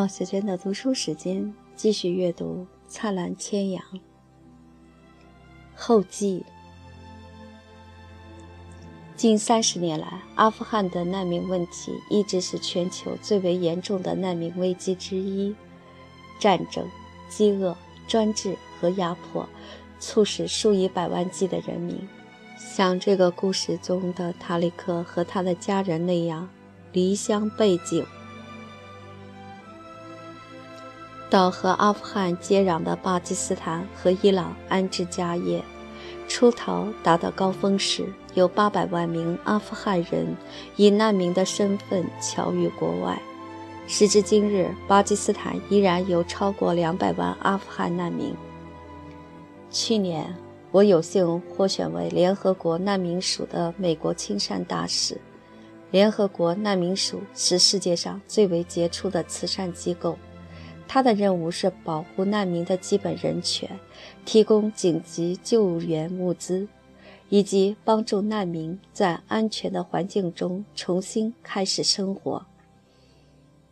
冒雪娟的读书时间，继续阅读《灿烂千阳》后记。近三十年来，阿富汗的难民问题一直是全球最为严重的难民危机之一。战争、饥饿、专制和压迫，促使数以百万计的人民，像这个故事中的塔里克和他的家人那样，离乡背井。到和阿富汗接壤的巴基斯坦和伊朗安置家业，出逃达到高峰时，有八百万名阿富汗人以难民的身份侨于国外。时至今日，巴基斯坦依然有超过两百万阿富汗难民。去年，我有幸获选为联合国难民署的美国亲善大使。联合国难民署是世界上最为杰出的慈善机构。他的任务是保护难民的基本人权，提供紧急救援物资，以及帮助难民在安全的环境中重新开始生活。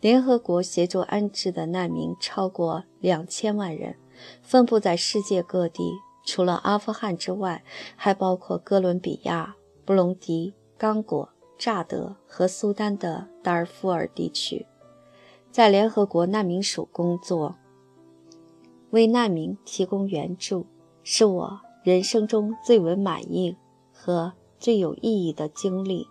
联合国协助安置的难民超过两千万人，分布在世界各地，除了阿富汗之外，还包括哥伦比亚、布隆迪、刚果、乍得和苏丹的达尔富尔地区。在联合国难民署工作，为难民提供援助，是我人生中最为满意和最有意义的经历。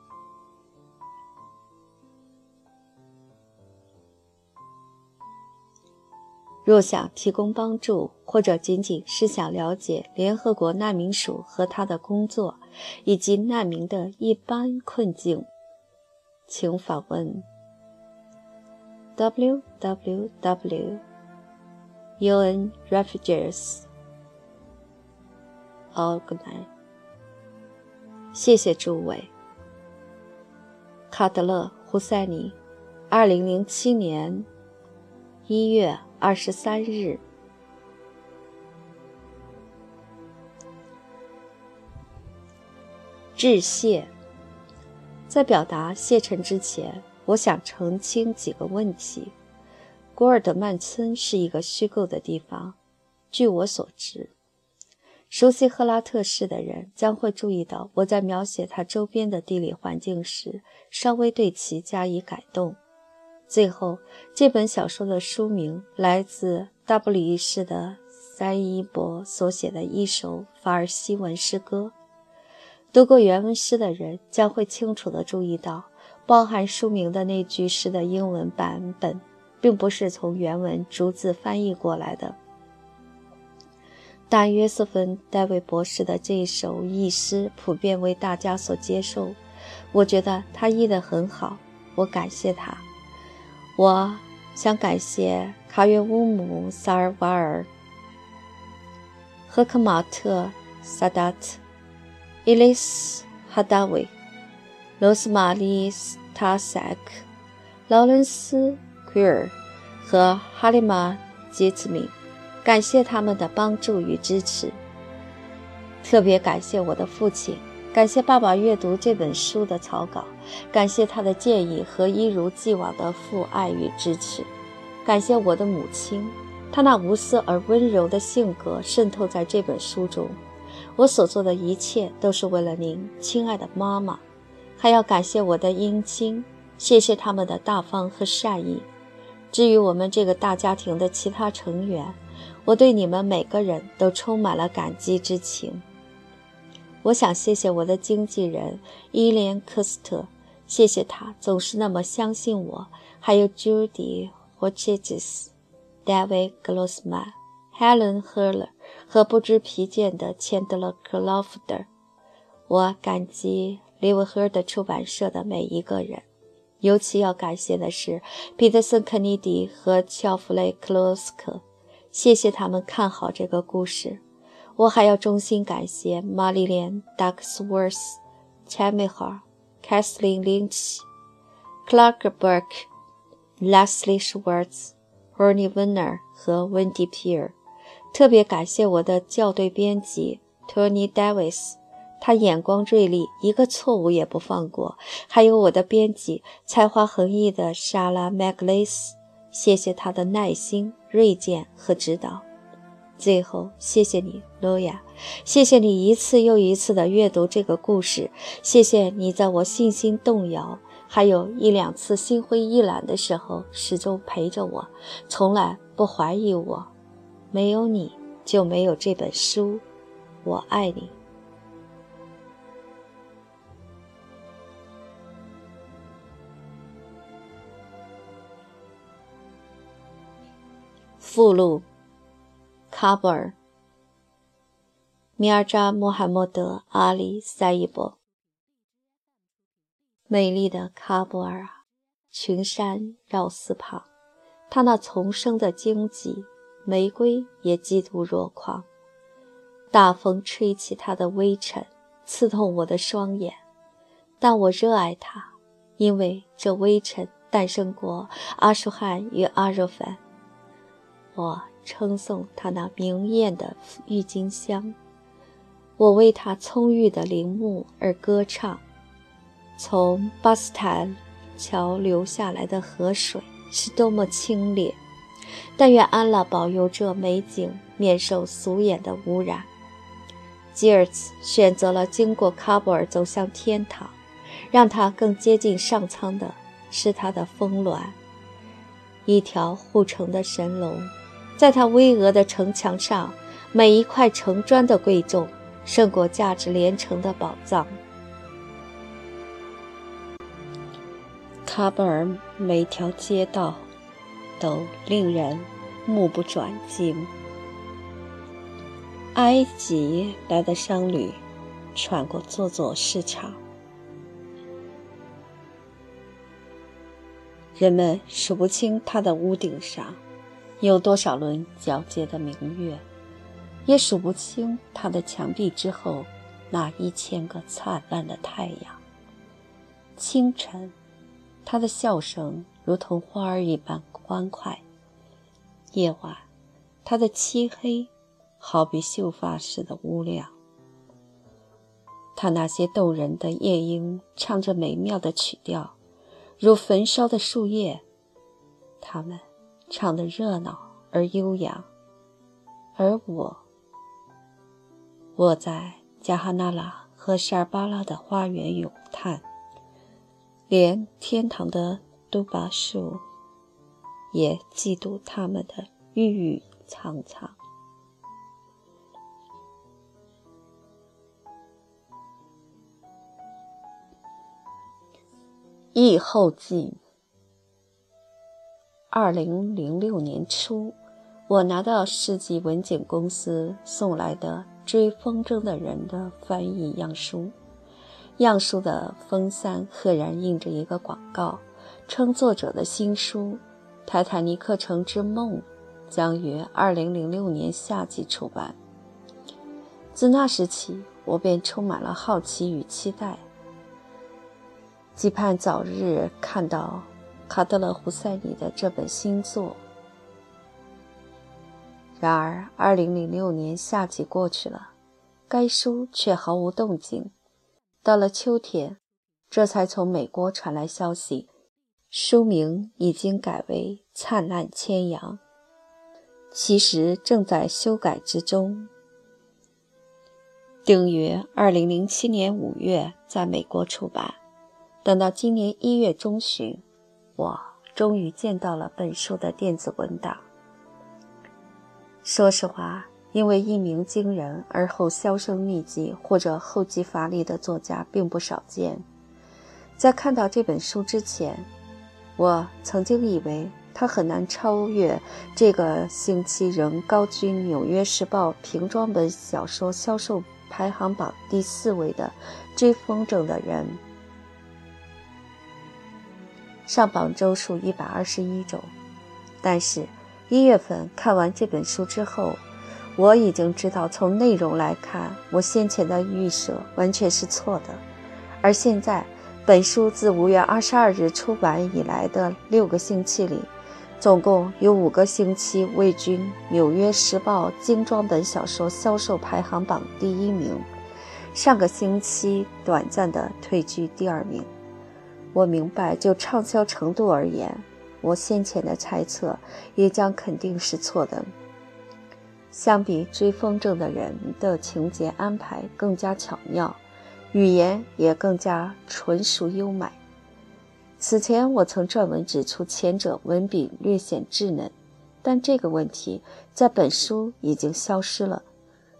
若想提供帮助，或者仅仅是想了解联合国难民署和他的工作，以及难民的一般困境，请访问。www.unrefugees.org。谢谢诸位。卡德勒·胡塞尼，二零零七年一月二十三日。致谢。在表达谢忱之前。我想澄清几个问题。古尔德曼村是一个虚构的地方。据我所知，熟悉赫拉特市的人将会注意到，我在描写它周边的地理环境时，稍微对其加以改动。最后，这本小说的书名来自大布里市的三伊伯所写的一首法尔西文诗歌。读过原文诗的人将会清楚地注意到。包含书名的那句诗的英文版本，并不是从原文逐字翻译过来的。但约瑟芬·戴维博士的这一首译诗普遍为大家所接受，我觉得他译得很好，我感谢他。我想感谢卡约乌姆·萨尔瓦尔、赫克马特·萨达特、伊丽斯·哈达维。罗斯玛丽·斯塔塞克、劳伦斯·奎尔和哈利玛·杰茨米，感谢他们的帮助与支持。特别感谢我的父亲，感谢爸爸阅读这本书的草稿，感谢他的建议和一如既往的父爱与支持。感谢我的母亲，她那无私而温柔的性格渗透在这本书中。我所做的一切都是为了您，亲爱的妈妈。还要感谢我的姻亲，谢谢他们的大方和善意。至于我们这个大家庭的其他成员，我对你们每个人都充满了感激之情。我想谢谢我的经纪人伊莲·科斯特，谢谢他总是那么相信我。还有 Judy Hodges、David Glossman、Helen Herler 和不知疲倦的钱德勒·克劳福德。我感激。利维赫的出版社的每一个人，尤其要感谢的是彼得森·肯尼迪和乔弗雷·克罗斯克，谢谢他们看好这个故事。我还要衷心感谢玛丽莲·达克斯沃斯、查米哈、凯瑟琳·林奇、克拉克·伯克、Leslie Schwartz、Ernie Werner 和 Wendy Peer，特别感谢我的校对编辑 Tony Davis。他眼光锐利，一个错误也不放过。还有我的编辑，才华横溢的莎拉·麦格雷斯，谢谢他的耐心、锐见和指导。最后，谢谢你，罗亚，谢谢你一次又一次的阅读这个故事，谢谢你在我信心动摇，还有一两次心灰意懒的时候，始终陪着我，从来不怀疑我。没有你就没有这本书，我爱你。附录。喀布尔，米尔扎·穆罕默德·阿里·塞伊博。美丽的喀布尔啊，群山绕四旁，它那丛生的荆棘，玫瑰也嫉妒若狂。大风吹起它的微尘，刺痛我的双眼，但我热爱它，因为这微尘诞生过阿舒汗与阿若凡。我。称颂他那明艳的郁金香，我为他葱郁的陵墓而歌唱。从巴斯坦桥流下来的河水是多么清冽！但愿安拉保佑这美景免受俗眼的污染。吉尔茨选择了经过喀布尔走向天堂，让他更接近上苍的是他的峰峦，一条护城的神龙。在他巍峨的城墙上，每一块城砖的贵重胜过价值连城的宝藏。喀布尔每条街道都令人目不转睛。埃及来的商旅穿过座座市场，人们数不清它的屋顶上。有多少轮皎洁的明月，也数不清他的墙壁之后那一千个灿烂的太阳。清晨，他的笑声如同花儿一般欢快；夜晚，他的漆黑好比秀发似的乌亮。他那些动人的夜莺唱着美妙的曲调，如焚烧的树叶。他们。唱得热闹而悠扬，而我，我在加哈纳拉和沙尔巴拉的花园咏叹，连天堂的杜巴树也嫉妒他们的郁郁苍苍。译后记。二零零六年初，我拿到世纪文景公司送来的《追风筝的人》的翻译样书，样书的封三赫然印着一个广告，称作者的新书《泰坦尼克城之梦》将于二零零六年夏季出版。自那时起，我便充满了好奇与期待，期盼早日看到。卡德勒·胡塞里的这本新作。然而，二零零六年夏季过去了，该书却毫无动静。到了秋天，这才从美国传来消息，书名已经改为《灿烂千阳》，其实正在修改之中。定于二零零七年五月在美国出版，等到今年一月中旬。我终于见到了本书的电子文档。说实话，因为一鸣惊人而后销声匿迹或者后继乏力的作家并不少见。在看到这本书之前，我曾经以为它很难超越这个星期仍高居《纽约时报》平装本小说销售排行榜第四位的《追风筝的人》。上榜周数一百二十一周，但是，一月份看完这本书之后，我已经知道，从内容来看，我先前的预设完全是错的。而现在，本书自五月二十二日出版以来的六个星期里，总共有五个星期位居《纽约时报》精装本小说销售排行榜第一名，上个星期短暂的退居第二名。我明白，就畅销程度而言，我先前的猜测也将肯定是错的。相比追风筝的人的情节安排更加巧妙，语言也更加纯熟优美。此前我曾撰文指出，前者文笔略显稚嫩，但这个问题在本书已经消失了。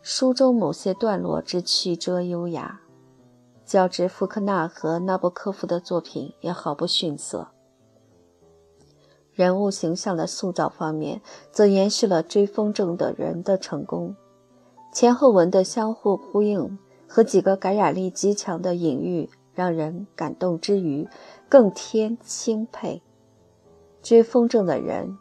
书中某些段落之曲折优雅，较之福克纳和纳博科夫的作品也毫不逊色。人物形象的塑造方面，则延续了追风筝的人的成功。前后文的相互呼应和几个感染力极强的隐喻，让人感动之余。更添钦佩。追风筝的人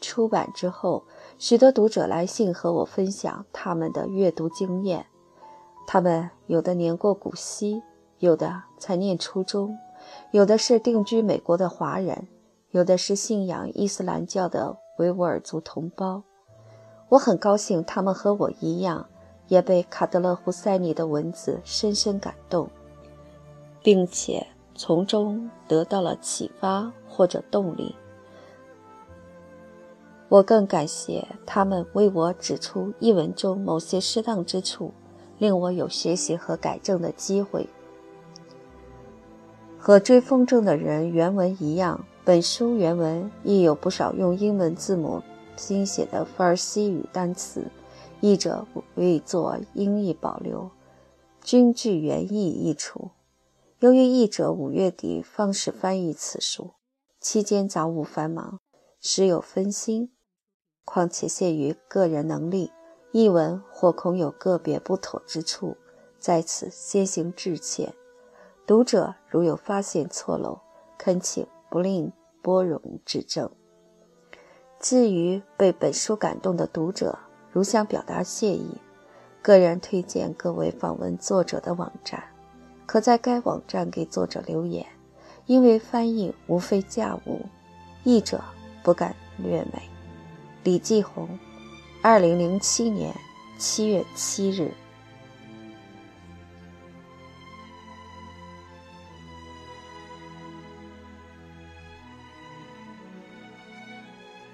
出版之后，许多读者来信和我分享他们的阅读经验。他们有的年过古稀，有的才念初中，有的是定居美国的华人，有的是信仰伊斯兰教的维吾尔族同胞。我很高兴，他们和我一样，也被卡德勒·胡塞尼的文字深深感动，并且。从中得到了启发或者动力。我更感谢他们为我指出译文中某些适当之处，令我有学习和改正的机会。和追风筝的人原文一样，本书原文亦有不少用英文字母拼写的法尔西语单词，译者未作英译保留，均据原意译出。由于译者五月底方始翻译此书，期间杂务繁忙，时有分心。况且限于个人能力，译文或恐有个别不妥之处，在此先行致歉。读者如有发现错漏，恳请不吝拨冗指正。至于被本书感动的读者，如想表达谢意，个人推荐各位访问作者的网站。可在该网站给作者留言，因为翻译无非家务，译者不敢略美。李继红，二零零七年七月七日。